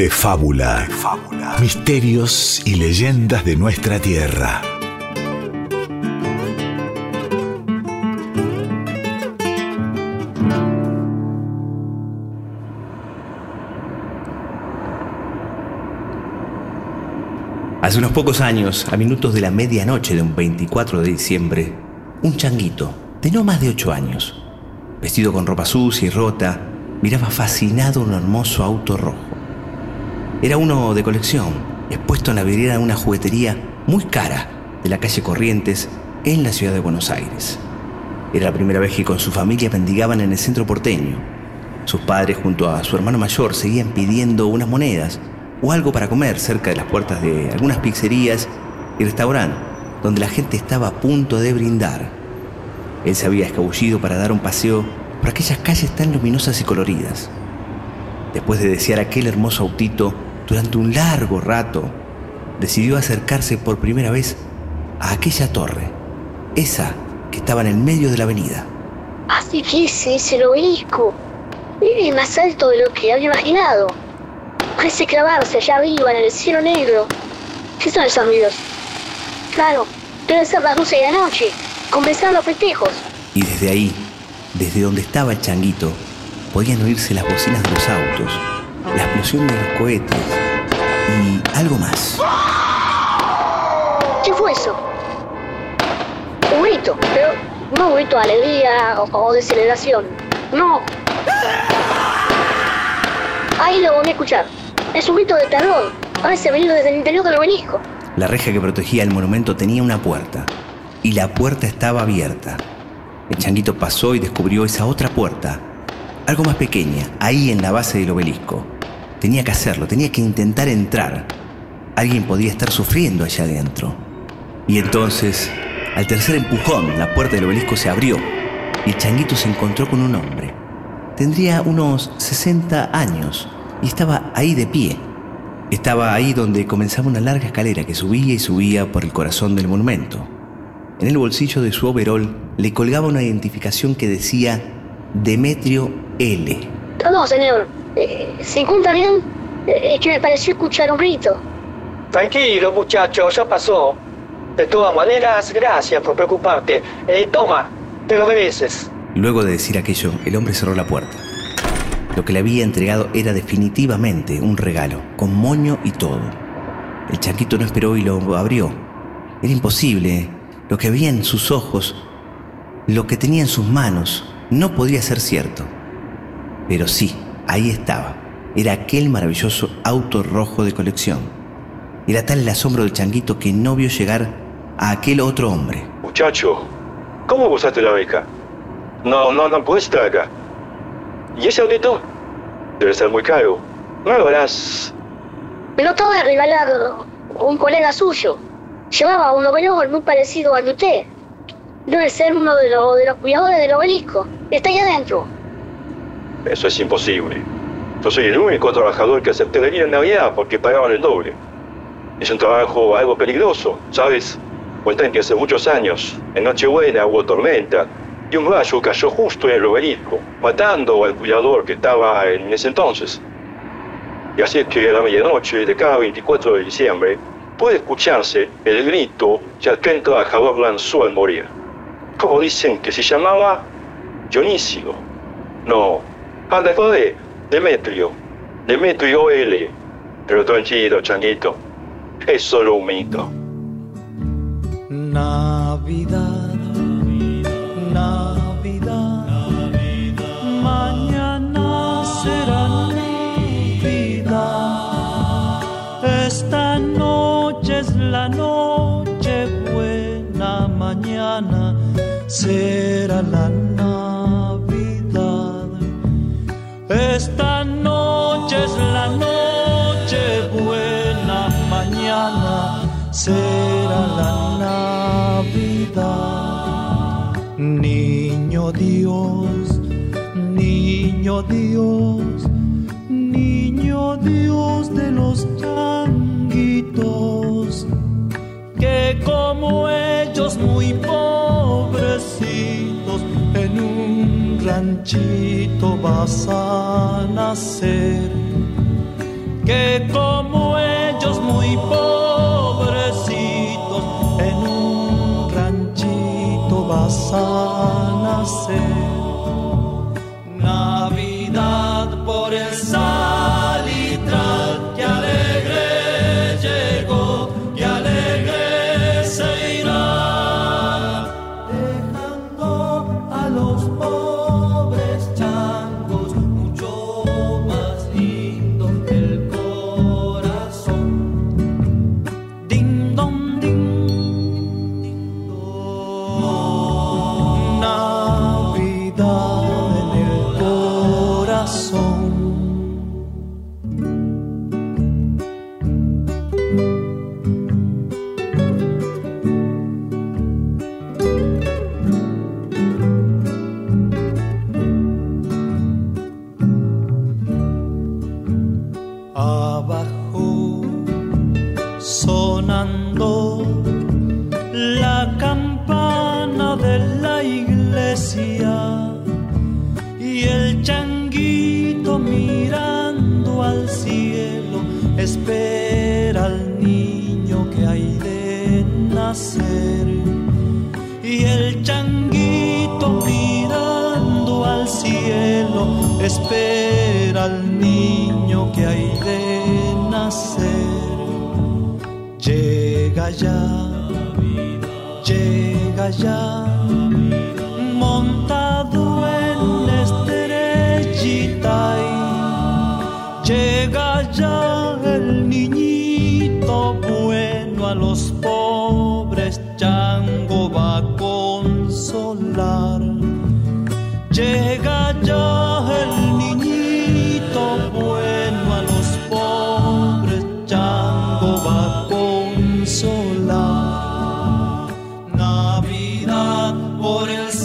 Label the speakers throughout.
Speaker 1: De fábula. Misterios y leyendas de nuestra tierra.
Speaker 2: Hace unos pocos años, a minutos de la medianoche de un 24 de diciembre, un changuito, de no más de 8 años, vestido con ropa sucia y rota, miraba fascinado un hermoso auto rojo. Era uno de colección, expuesto en la vidriera de una juguetería muy cara de la calle Corrientes en la ciudad de Buenos Aires. Era la primera vez que con su familia mendigaban en el centro porteño. Sus padres junto a su hermano mayor seguían pidiendo unas monedas o algo para comer cerca de las puertas de algunas pizzerías y restaurantes donde la gente estaba a punto de brindar. Él se había escabullido para dar un paseo por aquellas calles tan luminosas y coloridas. Después de desear aquel hermoso autito durante un largo rato, decidió acercarse por primera vez a aquella torre, esa que estaba en el medio de la avenida.
Speaker 3: Así que ese es el obelisco. Es más alto de lo que había imaginado. Parece clavarse allá arriba en el cielo negro. ¿Qué son esos ruidos? Claro, deben ser las 12 de la noche. Comenzar los festejos.
Speaker 2: Y desde ahí, desde donde estaba el changuito, podían oírse las bocinas de los autos, la explosión de los cohetes y algo más.
Speaker 3: ¿Qué fue eso? Un grito, pero no un grito de alegría o, o de celebración. No. Ahí lo voy a escuchar. Es un grito de terror. Parece venir desde el interior del obelisco.
Speaker 2: La reja que protegía el monumento tenía una puerta, y la puerta estaba abierta. El changuito pasó y descubrió esa otra puerta, algo más pequeña, ahí en la base del obelisco. Tenía que hacerlo, tenía que intentar entrar. Alguien podía estar sufriendo allá adentro. Y entonces, al tercer empujón, la puerta del obelisco se abrió y el changuito se encontró con un hombre. Tendría unos 60 años y estaba ahí de pie. Estaba ahí donde comenzaba una larga escalera que subía y subía por el corazón del monumento. En el bolsillo de su overol le colgaba una identificación que decía Demetrio L.
Speaker 3: No, señor. Eh, ¿Se encuentra bien? Eh, es que me pareció escuchar un grito.
Speaker 4: Tranquilo, muchacho, ya pasó. De todas maneras, gracias por preocuparte. Eh, toma, te lo mereces.
Speaker 2: Luego de decir aquello, el hombre cerró la puerta. Lo que le había entregado era definitivamente un regalo, con moño y todo. El chanquito no esperó y lo abrió. Era imposible. Lo que había en sus ojos, lo que tenía en sus manos, no podía ser cierto. Pero sí, ahí estaba. Era aquel maravilloso auto rojo de colección. Era tal el asombro del changuito que no vio llegar a aquel otro hombre.
Speaker 5: Muchacho, ¿cómo usaste la beca? No, no, no puedes estar acá. ¿Y ese audito? Debe ser muy caro. No lo verás.
Speaker 3: Me lo acaba de regalar un colega suyo. Llevaba un overol muy parecido al de usted. Debe ser uno de, los de los cuidadores del obelisco. Está ahí adentro.
Speaker 5: Eso es imposible. Yo soy el único trabajador que acepté venir en Navidad porque pagaban el doble. Es un trabajo algo peligroso, ¿sabes? Cuentan que hace muchos años, en Nochebuena hubo tormenta y un rayo cayó justo en el obelisco, matando al cuidador que estaba en ese entonces. Y así es que a la medianoche de cada 24 de diciembre puede escucharse el grito que aquel trabajador lanzó al morir. Como dicen que se llamaba Dionisio. No, anda de Demetrio. Demetrio L. Pero tranquilo, changuito. Es solo un mito.
Speaker 6: Navidad, Navidad, mañana será Navidad. Esta noche es la noche buena, mañana será Dios, niño Dios, niño Dios de los changuitos, que como ellos muy pobrecitos en un ranchito vas a nacer que como ellos muy pobrecitos en un ranchito vas a. Navidad por el salitral espera al niño que hay de nacer. Llega ya llega ya por el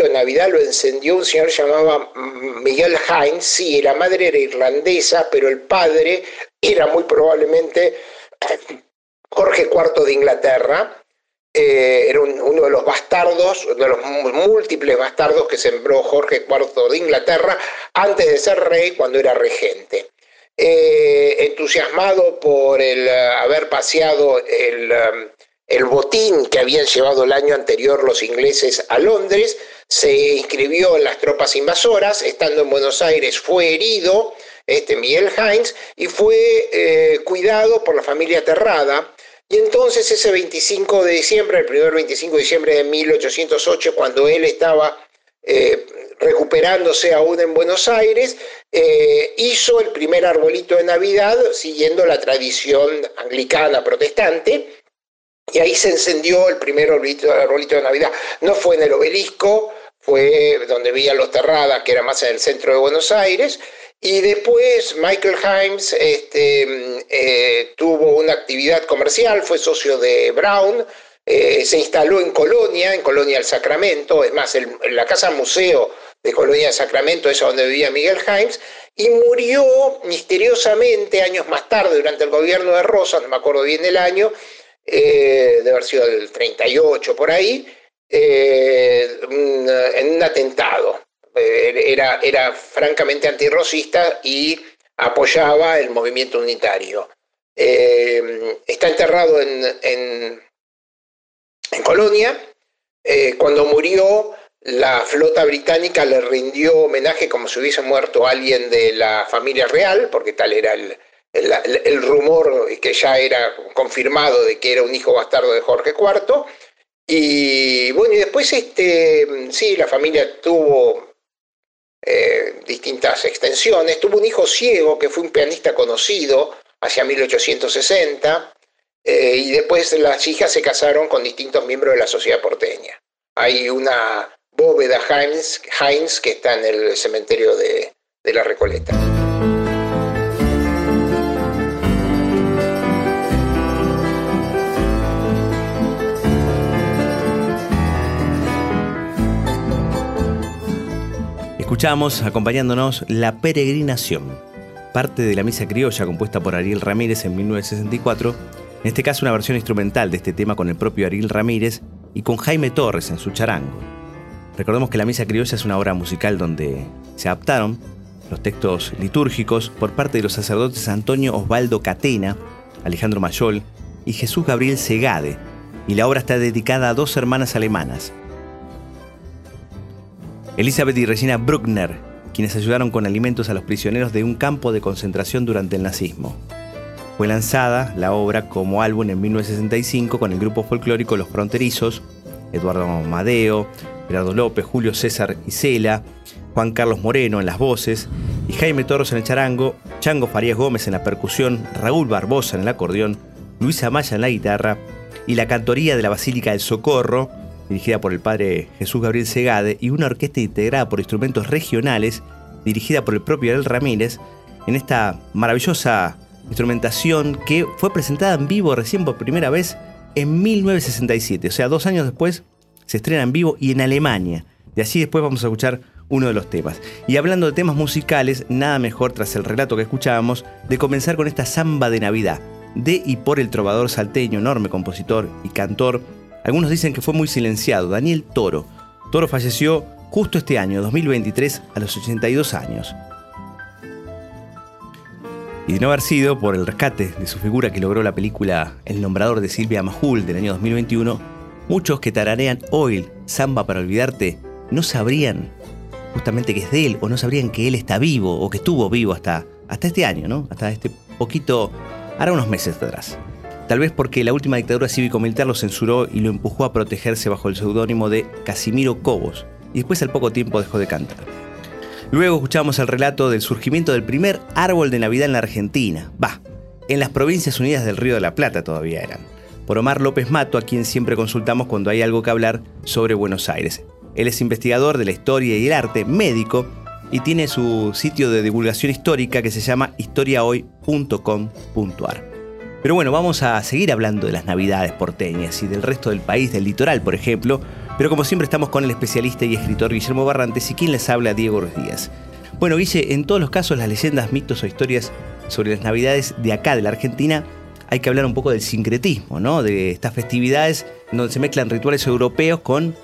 Speaker 7: arbolito Navidad lo encendió un señor llamado Miguel Hines. Sí, la madre era irlandesa, pero el padre era muy probablemente Jorge IV de Inglaterra. Eh, era un- uno de los bastardos, de los múltiples bastardos que sembró Jorge IV de Inglaterra antes de ser rey, cuando era regente. Eh, entusiasmado por el eh, haber paseado el, eh, el botín que habían llevado el año anterior los ingleses a Londres, se inscribió en las tropas invasoras, estando en Buenos Aires fue herido, este Miguel Hines, y fue eh, cuidado por la familia Terrada. Y entonces ese 25 de diciembre, el primer 25 de diciembre de 1808, cuando él estaba eh, recuperándose aún en Buenos Aires, eh, hizo el primer arbolito de Navidad siguiendo la tradición anglicana protestante. Y ahí se encendió el primer arbolito, de Navidad. No fue en el obelisco, fue donde veían los Terradas, que era más en el centro de Buenos Aires. Y después Michael Himes este, eh, tuvo una actividad comercial, fue socio de Brown, eh, se instaló en Colonia, en Colonia del Sacramento, es más, la casa museo de Colonia del Sacramento es donde vivía Miguel Himes, y murió misteriosamente años más tarde, durante el gobierno de Rosas, no me acuerdo bien el año, eh, debe haber sido el 38 por ahí, eh, en un atentado. Eh, era, era francamente antirrosista y apoyaba el movimiento unitario. Eh, está enterrado en, en, en Colonia. Cuando murió, la flota británica le rindió homenaje como si hubiese muerto alguien de la familia real, porque tal era el, el, rumor que ya era confirmado de que era un hijo bastardo de Jorge IV. Y bueno, y después, este, sí, la familia tuvo eh, distintas extensiones. Tuvo un hijo ciego que fue un pianista conocido hacia 1860. eh, y después las hijas se casaron con distintos miembros de la sociedad porteña. Hay una bóveda Heinz, Heinz que está en el cementerio de, de la Recoleta.
Speaker 2: Escuchamos, acompañándonos, La Peregrinación, parte de la misa criolla compuesta por Ariel Ramírez en 1964, en este caso una versión instrumental de este tema con el propio Ariel Ramírez y con Jaime Torres en su charango. Recordemos que la misa criolla es una obra musical donde se adaptaron los textos litúrgicos por parte de los sacerdotes Antonio Osvaldo Catena, Alejandro Mayol y Jesús Gabriel Segade, y la obra está dedicada a dos hermanas alemanas, Elizabeth y Regina Bruckner, quienes ayudaron con alimentos a los prisioneros de un campo de concentración durante el nazismo. Fue lanzada la obra como álbum en 1965 con el grupo folclórico Los Fronterizos, Eduardo Madeo, Gerardo López, Julio César Isela, Juan Carlos Moreno en las voces y Jaime Torres en el charango, Chango Farías Gómez en la percusión, Raúl Barbosa en el acordeón, Luisa Maya en la guitarra y la cantoría de la Basílica del Socorro, dirigida por el padre Jesús Gabriel Segade, y una orquesta integrada por instrumentos regionales, dirigida por el propio Ariel Ramírez, en esta maravillosa instrumentación que fue presentada en vivo recién por primera vez en 1967, o sea, dos años después se estrena en vivo y en Alemania. Y así después vamos a escuchar uno de los temas. Y hablando de temas musicales, nada mejor tras el relato que escuchábamos de comenzar con esta samba de Navidad, de y por el trovador salteño, enorme compositor y cantor. Algunos dicen que fue muy silenciado, Daniel Toro. Toro falleció justo este año, 2023, a los 82 años. Y de no haber sido por el rescate de su figura que logró la película El nombrador de Silvia Majul del año 2021, muchos que tararean hoy Samba para olvidarte no sabrían justamente que es de él o no sabrían que él está vivo o que estuvo vivo hasta, hasta este año, ¿no? Hasta este poquito, ahora unos meses atrás. Tal vez porque la última dictadura cívico-militar lo censuró y lo empujó a protegerse bajo el seudónimo de Casimiro Cobos, y después al poco tiempo dejó de cantar. Luego escuchamos el relato del surgimiento del primer árbol de Navidad en la Argentina. Va, en las provincias unidas del Río de la Plata todavía eran. Por Omar López Mato, a quien siempre consultamos cuando hay algo que hablar sobre Buenos Aires. Él es investigador de la historia y el arte, médico, y tiene su sitio de divulgación histórica que se llama historiahoy.com.ar. Pero bueno, vamos a seguir hablando de las navidades porteñas y del resto del país, del litoral, por ejemplo, pero como siempre estamos con el especialista y escritor Guillermo Barrantes y quien les habla Diego Ruiz Díaz. Bueno, Guille, en todos los casos las leyendas, mitos o historias sobre las navidades de acá, de la Argentina, hay que hablar un poco del sincretismo, ¿no? De estas festividades donde se mezclan rituales europeos con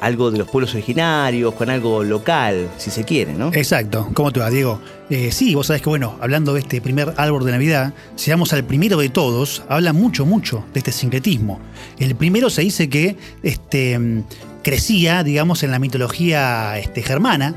Speaker 2: algo de los pueblos originarios, con algo local, si se quiere, ¿no?
Speaker 8: Exacto. ¿Cómo te va, Diego? Eh, sí, vos sabés que, bueno, hablando de este primer árbol de Navidad, si vamos al primero de todos, habla mucho, mucho de este sincretismo. El primero se dice que este, mm, crecía, digamos, en la mitología este, germana,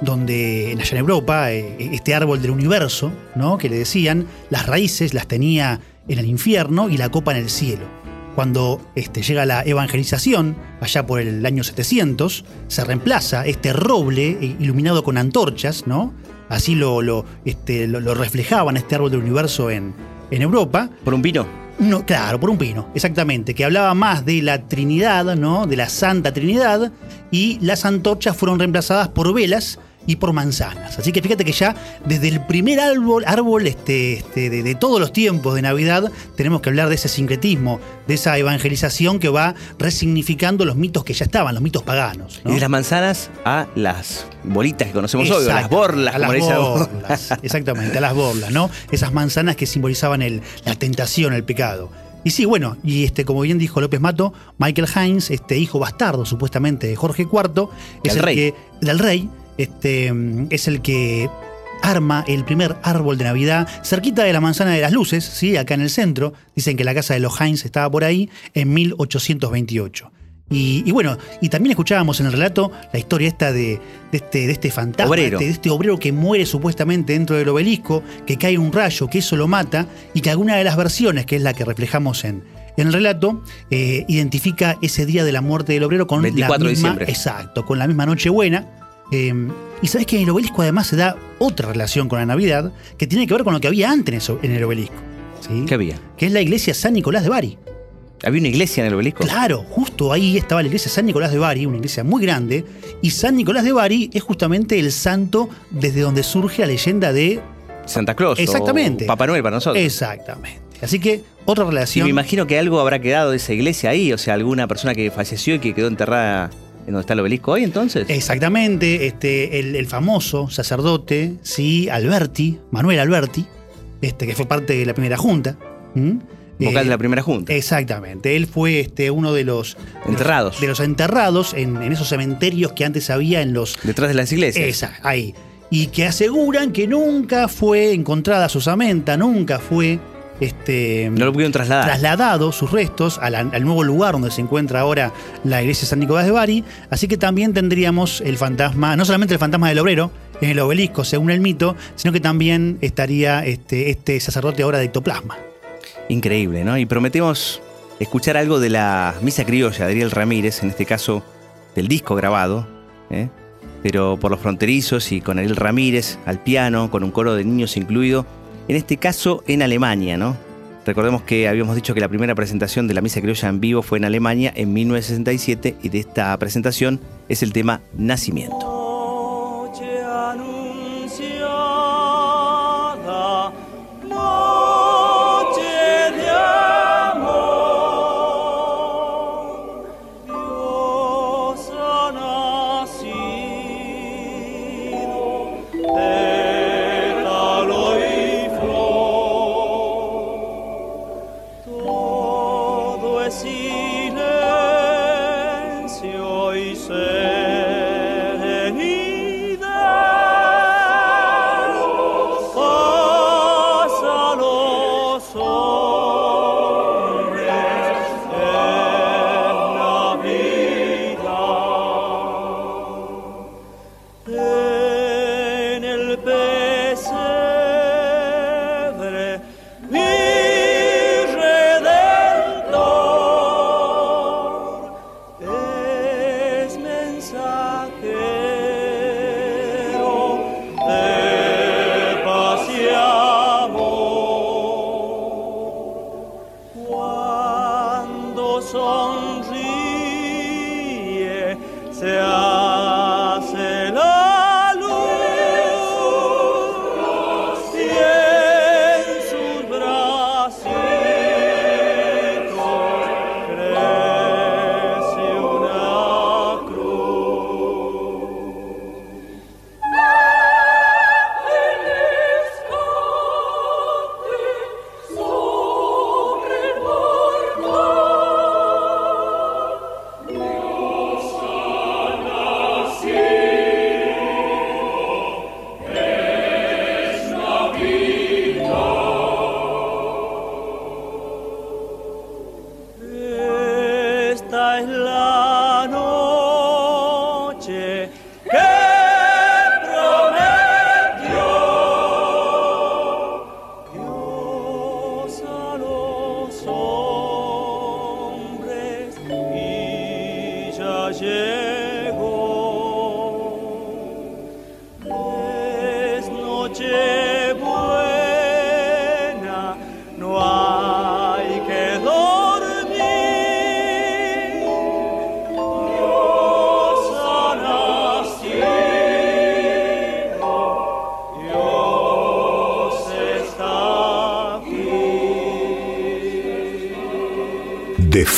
Speaker 8: donde allá en Europa, eh, este árbol del universo, ¿no? Que le decían, las raíces las tenía en el infierno y la copa en el cielo cuando este, llega la evangelización, allá por el año 700, se reemplaza este roble iluminado con antorchas, ¿no? Así lo, lo, este, lo, lo reflejaban este árbol del universo en, en Europa.
Speaker 2: ¿Por un pino?
Speaker 8: No, claro, por un pino, exactamente, que hablaba más de la Trinidad, ¿no? De la Santa Trinidad, y las antorchas fueron reemplazadas por velas y por manzanas. Así que fíjate que ya desde el primer árbol, árbol este, este, de, de todos los tiempos de Navidad, tenemos que hablar de ese sincretismo, de esa evangelización que va resignificando los mitos que ya estaban, los mitos paganos. ¿no?
Speaker 2: Y de las manzanas a las bolitas que conocemos hoy, o las borlas,
Speaker 8: a las borlas, exactamente, a las borlas, ¿no? Esas manzanas que simbolizaban el- la tentación, el pecado. Y sí, bueno, y este, como bien dijo López Mato, Michael Hines, este hijo bastardo supuestamente de Jorge IV, es el
Speaker 2: rey.
Speaker 8: que, del rey, este, mm, es el que arma el primer árbol de Navidad cerquita de la manzana de las luces, ¿sí? acá en el centro. Dicen que la casa de los Hines estaba por ahí en 1828. Y, y bueno, y también escuchábamos en el relato la historia esta de, de este, de este fantasma,
Speaker 2: Obrero.
Speaker 8: este- de este obrero que muere supuestamente dentro del obelisco, que cae un rayo, que eso lo mata, y que alguna de las versiones, que es la que reflejamos en, en el relato, eh, identifica ese día de la muerte del obrero con
Speaker 2: 24
Speaker 8: la
Speaker 2: de
Speaker 8: misma,
Speaker 2: diciembre.
Speaker 8: exacto, con la misma Nochebuena. Eh, y sabes que en el obelisco además se da otra relación con la Navidad que tiene que ver con lo que había antes en eso- en el obelisco. ¿sí?
Speaker 2: ¿Qué había?
Speaker 8: Que es la iglesia San Nicolás de Bari.
Speaker 2: ¿Había una iglesia en el obelisco?
Speaker 8: Claro, justo ahí estaba la iglesia San Nicolás de Bari, una iglesia muy grande, y San Nicolás de Bari es justamente el santo desde donde surge la leyenda de...
Speaker 2: Santa Claus. o
Speaker 8: Exactamente.
Speaker 2: Papá Noel para nosotros.
Speaker 8: Exactamente. Así que otra
Speaker 2: Y
Speaker 8: relación...
Speaker 2: me imagino que algo habrá quedado de esa iglesia ahí, o sea, alguna persona que falleció y que quedó enterrada
Speaker 9: ¿En donde está el obelisco hoy entonces?
Speaker 8: Exactamente, este, el, el famoso sacerdote, sí, Alberti, Manuel Alberti, este, que fue parte de la primera junta. ¿m?
Speaker 9: Vocal
Speaker 8: Eh,
Speaker 9: de la primera junta.
Speaker 8: Exactamente. Él fue este, uno de los
Speaker 9: Enterrados.
Speaker 8: De los enterrados en, en esos cementerios que antes había en los.
Speaker 9: Detrás de las iglesias.
Speaker 8: Esa, ahí. Y que aseguran que nunca fue encontrada su osamenta, nunca fue. Este,
Speaker 9: No lo pudieron trasladar.
Speaker 8: trasladado sus restos la- al nuevo lugar donde se encuentra ahora la iglesia de San Nicolás de Bari. Así que también tendríamos el fantasma, no solamente el fantasma del obrero en el obelisco, según el mito, sino que también estaría este, este sacerdote ahora de ectoplasma.
Speaker 9: Increíble, ¿no? Y prometemos escuchar algo de la misa criolla de Ariel Ramírez, en este caso del disco grabado, ¿eh? pero por los fronterizos y con Ariel Ramírez al piano, con un coro de niños incluido, en este caso en Alemania, ¿no? Recordemos que habíamos dicho que la primera presentación de la misa criolla en vivo fue en Alemania en 1967 y de esta presentación es el tema Nacimiento.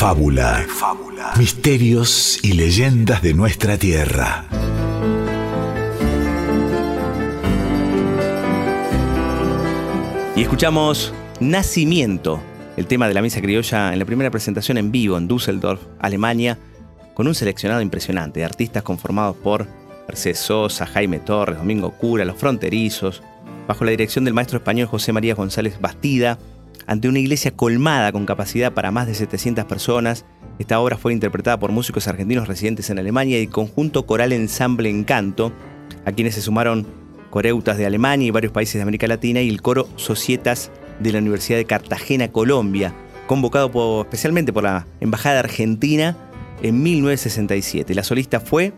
Speaker 1: De fábula. Misterios y leyendas de nuestra tierra.
Speaker 9: Y escuchamos Nacimiento, el tema de la misa criolla en la primera presentación en vivo en Düsseldorf, Alemania, con un seleccionado impresionante de artistas conformados por Mercedes Sosa, Jaime Torres, Domingo Cura, Los Fronterizos, bajo la dirección del maestro español José María González Bastida, ante una iglesia colmada con capacidad para más de 700 personas. Esta obra fue interpretada por músicos argentinos residentes en Alemania y conjunto coral ensamble Encanto, a quienes se sumaron coreutas de Alemania y varios países de América Latina y el coro Societas de la Universidad de Cartagena, Colombia, convocado especialmente por la Embajada Argentina en 1967. La solista fue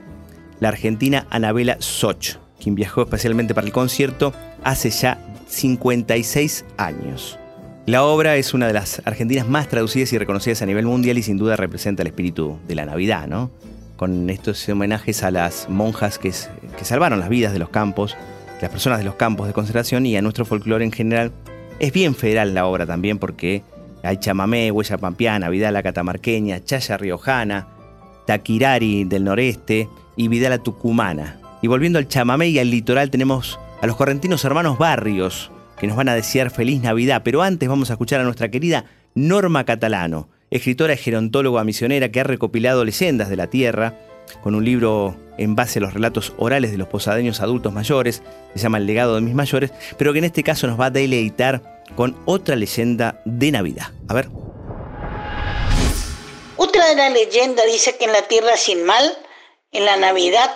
Speaker 9: la argentina Anabela Soch, quien viajó especialmente para el concierto hace ya 56 años. La obra es una de las argentinas más traducidas y reconocidas a nivel mundial y sin duda representa el espíritu de la Navidad, ¿no? Con estos homenajes a las monjas que, salvaron las vidas de los campos, las personas de los campos de concentración y a nuestro folclore en general. Es bien federal la obra también porque hay chamamé, huella pampeana, vidala catamarqueña, chaya riojana,
Speaker 2: Taquirari del noreste y Vidala Tucumana. Y volviendo al chamamé y al litoral tenemos a los correntinos hermanos Barrios, que nos van a desear feliz Navidad. Pero antes vamos a escuchar a nuestra querida Norma Catalano, escritora y gerontóloga misionera que ha recopilado leyendas de la tierra con un libro en base a los relatos orales de los posadeños adultos mayores, se llama El legado de mis mayores, pero que en este caso nos va a deleitar con otra leyenda de Navidad. A ver.
Speaker 10: Otra de las leyendas dice que en la tierra sin mal, en la Navidad,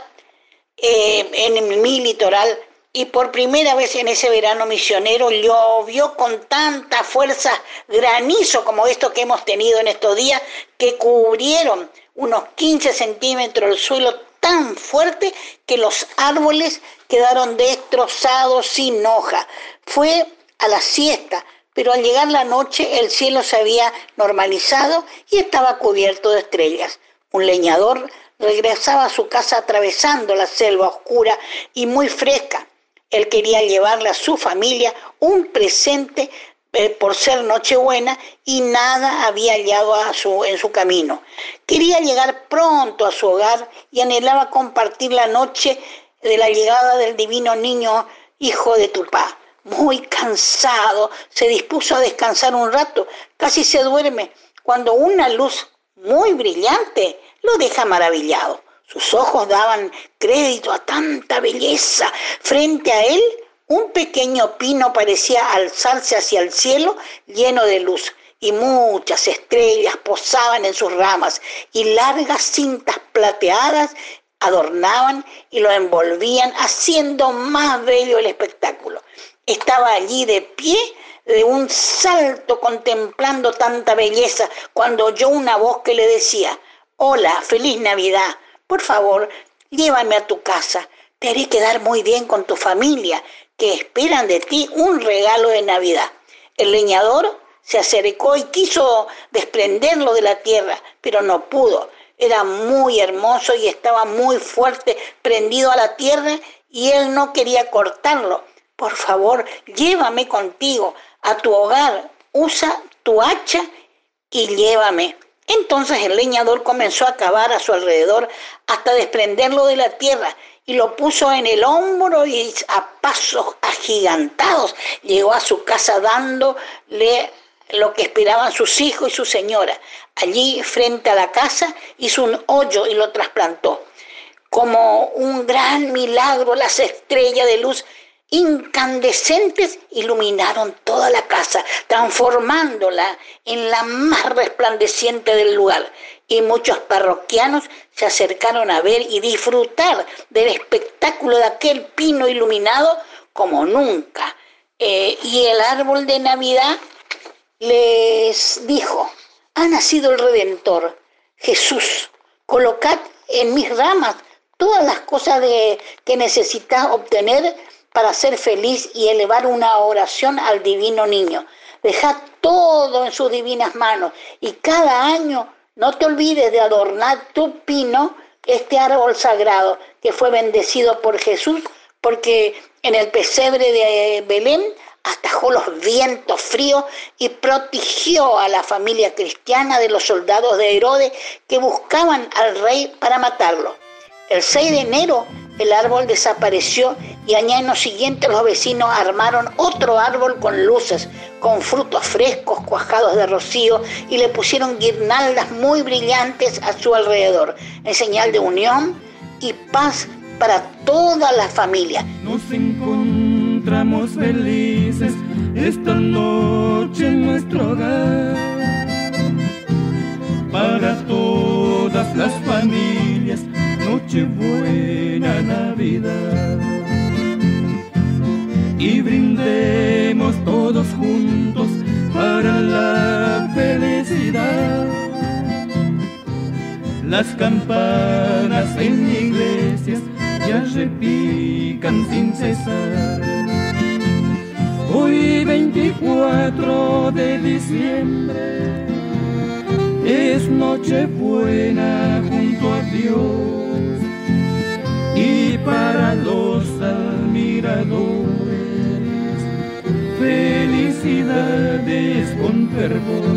Speaker 10: eh, en mi litoral, y por primera vez en ese verano misionero llovió con tanta fuerza granizo como esto que hemos tenido en estos días, que cubrieron unos 15 centímetros el suelo tan fuerte que los árboles quedaron destrozados sin hoja. Fue a la siesta, pero al llegar la noche el cielo se había normalizado y estaba cubierto de estrellas. Un leñador regresaba a su casa atravesando la selva oscura y muy fresca él quería llevarle a su familia un presente eh, por ser Nochebuena y nada había hallado en su camino. Quería llegar pronto a su hogar y anhelaba compartir la noche de la llegada del divino niño hijo de Tupá. Muy cansado, se dispuso a descansar un rato, casi se duerme, cuando una luz muy brillante lo deja maravillado. Sus ojos daban crédito a tanta belleza. Frente a él, un pequeño pino parecía alzarse hacia el cielo lleno de luz y muchas estrellas posaban en sus ramas y largas cintas plateadas adornaban y lo envolvían haciendo más bello el espectáculo. Estaba allí de pie de un salto contemplando tanta belleza cuando oyó una voz que le decía, Hola, feliz Navidad. Por favor, llévame a tu casa. Te haré quedar muy bien con tu familia, que esperan de ti un regalo de Navidad. El leñador se acercó y quiso desprenderlo de la tierra, pero no pudo. Era muy hermoso y estaba muy fuerte, prendido a la tierra, y él no quería cortarlo. Por favor, llévame contigo a tu hogar, usa tu hacha y llévame. Entonces el leñador comenzó a cavar a su alrededor hasta desprenderlo de la tierra y lo puso en el hombro y a pasos agigantados llegó a su casa dándole lo que esperaban sus hijos y su señora. Allí, frente a la casa, hizo un hoyo y lo trasplantó. Como un gran milagro, las estrellas de luz incandescentes iluminaron toda la casa, transformándola en la más resplandeciente del lugar. Y muchos parroquianos se acercaron a ver y disfrutar del espectáculo de aquel pino iluminado como nunca. Eh, y el árbol de Navidad les dijo, ha nacido el Redentor, Jesús, colocad en mis ramas todas las cosas de, que necesitas obtener para ser feliz y elevar una oración al divino niño. Deja todo en sus divinas manos y cada año no te olvides de adornar tu pino, este árbol sagrado que fue bendecido por Jesús, porque en el pesebre de Belén atajó los vientos fríos y protegió a la familia cristiana de los soldados de Herodes que buscaban al rey para matarlo. El 6 de enero el árbol desapareció y al año siguiente los vecinos armaron otro árbol con luces, con frutos frescos cuajados de rocío y le pusieron guirnaldas muy brillantes a su alrededor, en señal de unión y paz para toda la familia.
Speaker 6: Nos encontramos felices esta noche en nuestro hogar para todas las familias buena Navidad. Y brindemos todos juntos para la felicidad. Las campanas en iglesias ya repican sin cesar. Hoy 24 de diciembre es noche buena junto a Dios para los admiradores felicidades con fervor.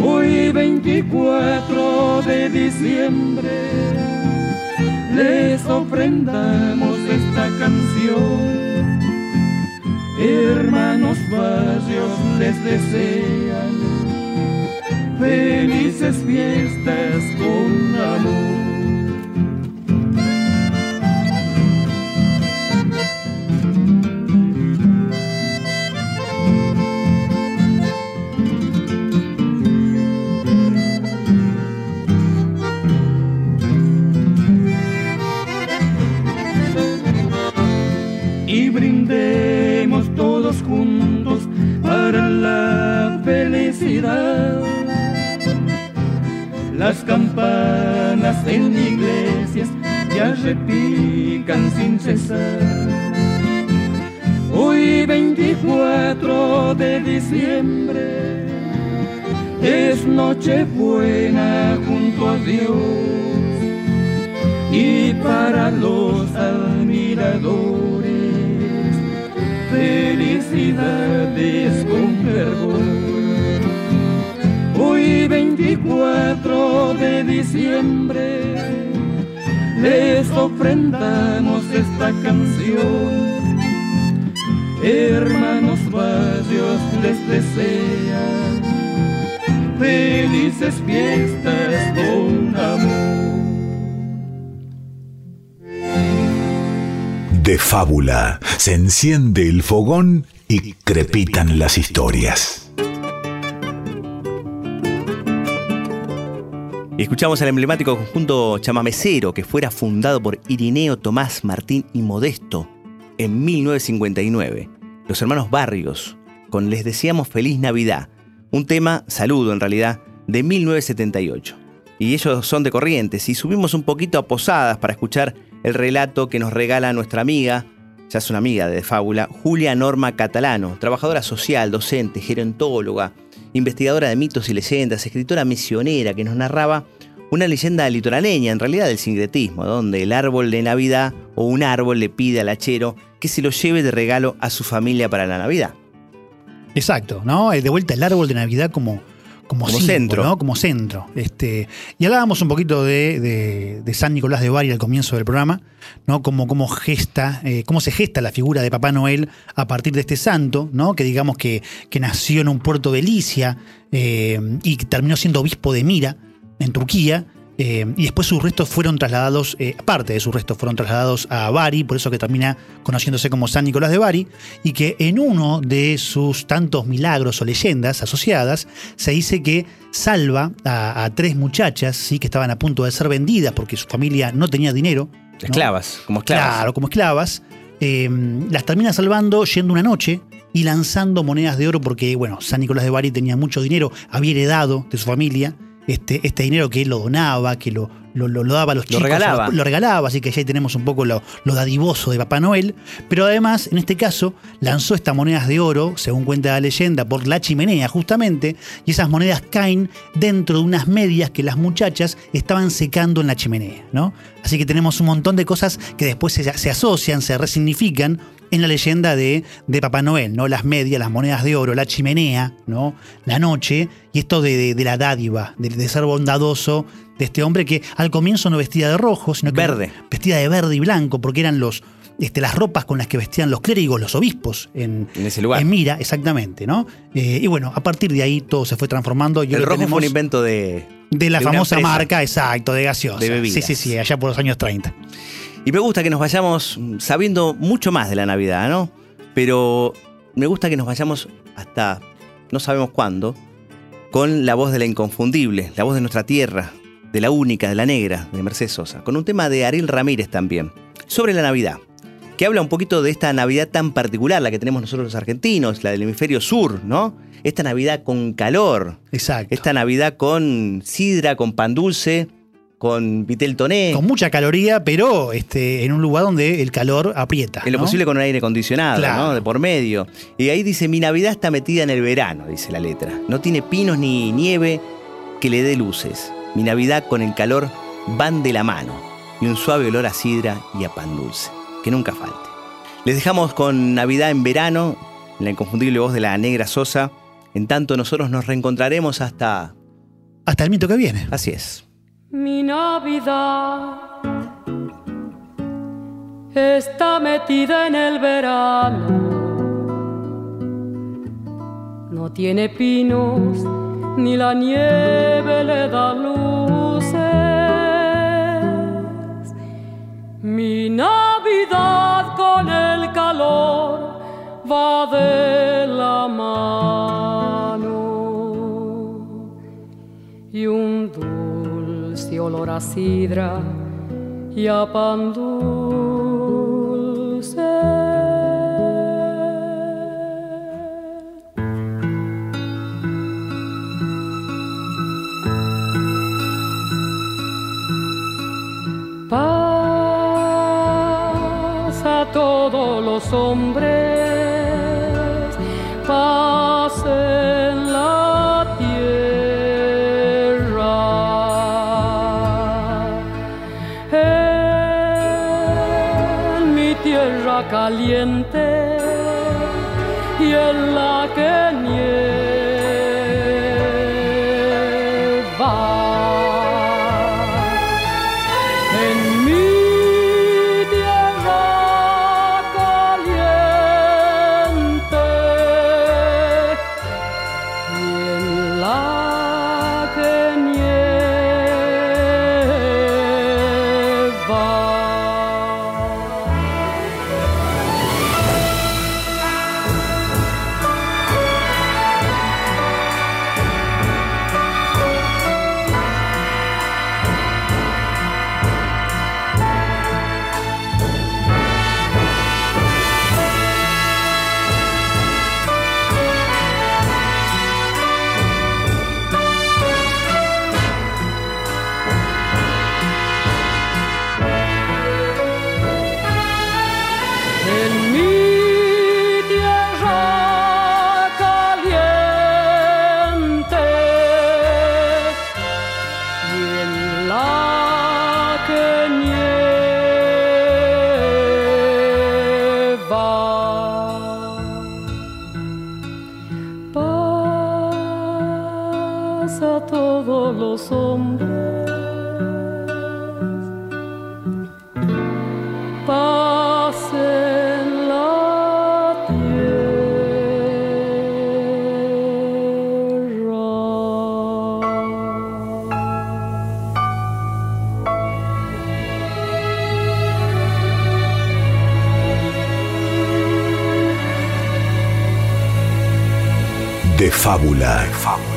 Speaker 6: Hoy
Speaker 11: Hoy 24 de diciembre les ofrendamos esta canción. Hermanos barrios les desean felices fiestas con amor. Las campanas en iglesias ya repican sin cesar. Hoy 24 de diciembre es noche buena junto a Dios y para los admiradores felicidades con fervor. Hoy 24 de diciembre les ofrendamos esta canción. Hermanos barrios les desean felices fiestas con amor.
Speaker 1: De fábula se enciende el fogón y crepitan las historias.
Speaker 2: Escuchamos al emblemático conjunto chamamecero que fuera fundado por Irineo Tomás Martín y Modesto en 1959. Los hermanos Barrios, con Les Deseamos Feliz Navidad, un tema, saludo en realidad, de 1978. Y ellos son de Corrientes y subimos un poquito a Posadas para escuchar el relato que nos regala nuestra amiga, ya es una amiga de Fábula, Julia Norma Catalano, trabajadora social, docente, gerontóloga, investigadora de mitos y leyendas, escritora misionera que nos narraba una leyenda litoraleña, en realidad del sincretismo, donde el árbol de Navidad o un árbol le pide al hachero que se lo lleve de regalo a su familia para la Navidad.
Speaker 8: Exacto, ¿no? Eh, De vuelta el árbol de Navidad como, como,
Speaker 2: centro.
Speaker 8: ¿no? Como centro. Este, y hablábamos un poquito de, de- de San Nicolás de Bari al comienzo del programa, ¿no? Cómo, cómo gesta, eh, cómo se gesta la figura de Papá Noel a partir de este santo, ¿no? Que digamos que, que nació en un puerto de Licia eh, y que terminó siendo obispo de Mira, en Turquía. Eh, y después sus restos fueron trasladados, eh, parte de sus restos fueron trasladados a Bari, por eso que termina conociéndose como San Nicolás de Bari, y que en uno de sus tantos milagros o leyendas asociadas, se dice que salva a, a tres muchachas, ¿sí? que estaban a punto de ser vendidas porque su familia no tenía dinero. ¿no?
Speaker 2: Esclavas, como esclavas.
Speaker 8: Claro, como esclavas. Eh, las termina salvando yendo una noche y lanzando monedas de oro porque, bueno, San Nicolás de Bari tenía mucho dinero, había heredado de su familia este, este dinero que él lo donaba, que lo, lo, lo- lo daba a los
Speaker 2: Lo
Speaker 8: chicos.
Speaker 2: regalaba.
Speaker 8: los- lo regalaba, así que ya ahí tenemos un poco lo, lo dadivoso de Papá Noel. Pero además, en este caso, lanzó estas monedas de oro, según cuenta la leyenda, por la chimenea justamente, y esas monedas caen dentro de unas medias que las muchachas estaban secando en la chimenea, ¿no? Así que tenemos un montón de cosas que después se, se asocian, se resignifican en la leyenda de, de Papá Noel, ¿no? Las medias, las monedas de oro, la chimenea, ¿no? La noche, y esto de, de- de la dádiva, de, de ser bondadoso de este hombre que al comienzo no vestía de rojo, sino que
Speaker 2: Verde.
Speaker 8: vestía de verde y blanco, porque eran los, este, las ropas con las que vestían los clérigos, los obispos en,
Speaker 2: En ese lugar.
Speaker 8: en Mira, exactamente, ¿no? Eh, y bueno, a partir de ahí todo se fue transformando. y
Speaker 2: el rojo fue un invento de,
Speaker 8: de la famosa marca, exacto, de gaseosa.
Speaker 2: De bebidas.
Speaker 8: Sí, sí, sí, allá por los años 30.
Speaker 2: Y me gusta que nos vayamos sabiendo mucho más de la Navidad, ¿no? Pero me gusta que nos vayamos hasta no sabemos cuándo, con la voz de la inconfundible, la voz de nuestra tierra, de la única, de la negra, de Mercedes Sosa, con un tema de Ariel Ramírez también, sobre la Navidad, que habla un poquito de esta Navidad tan particular, la que tenemos nosotros los argentinos, la del hemisferio sur, ¿no? Esta Navidad con calor,
Speaker 8: Exacto.
Speaker 2: esta Navidad con sidra, con pan dulce, con vitel toné.
Speaker 8: Con mucha caloría, pero este, en un lugar donde el calor aprieta.
Speaker 2: En lo
Speaker 8: ¿no?
Speaker 2: posible con un aire acondicionado,
Speaker 8: Claro.
Speaker 2: ¿no? De por medio. Y ahí dice, mi Navidad está metida en el verano, dice la letra. No tiene pinos ni nieve que le dé luces. Mi Navidad con el calor van de la mano. Y un suave olor a sidra y a pan dulce. Que nunca falte. Les dejamos con Navidad en verano, en la inconfundible voz de la negra Sosa. En tanto nosotros nos reencontraremos hasta...
Speaker 8: Hasta el mito que viene.
Speaker 2: Así es.
Speaker 12: Mi Navidad está metida en el verano. No tiene pinos, ni la nieve le da luces. Mi Navidad con el calor va de la mano y un olor a sidra y a caliente y en
Speaker 1: De fábula.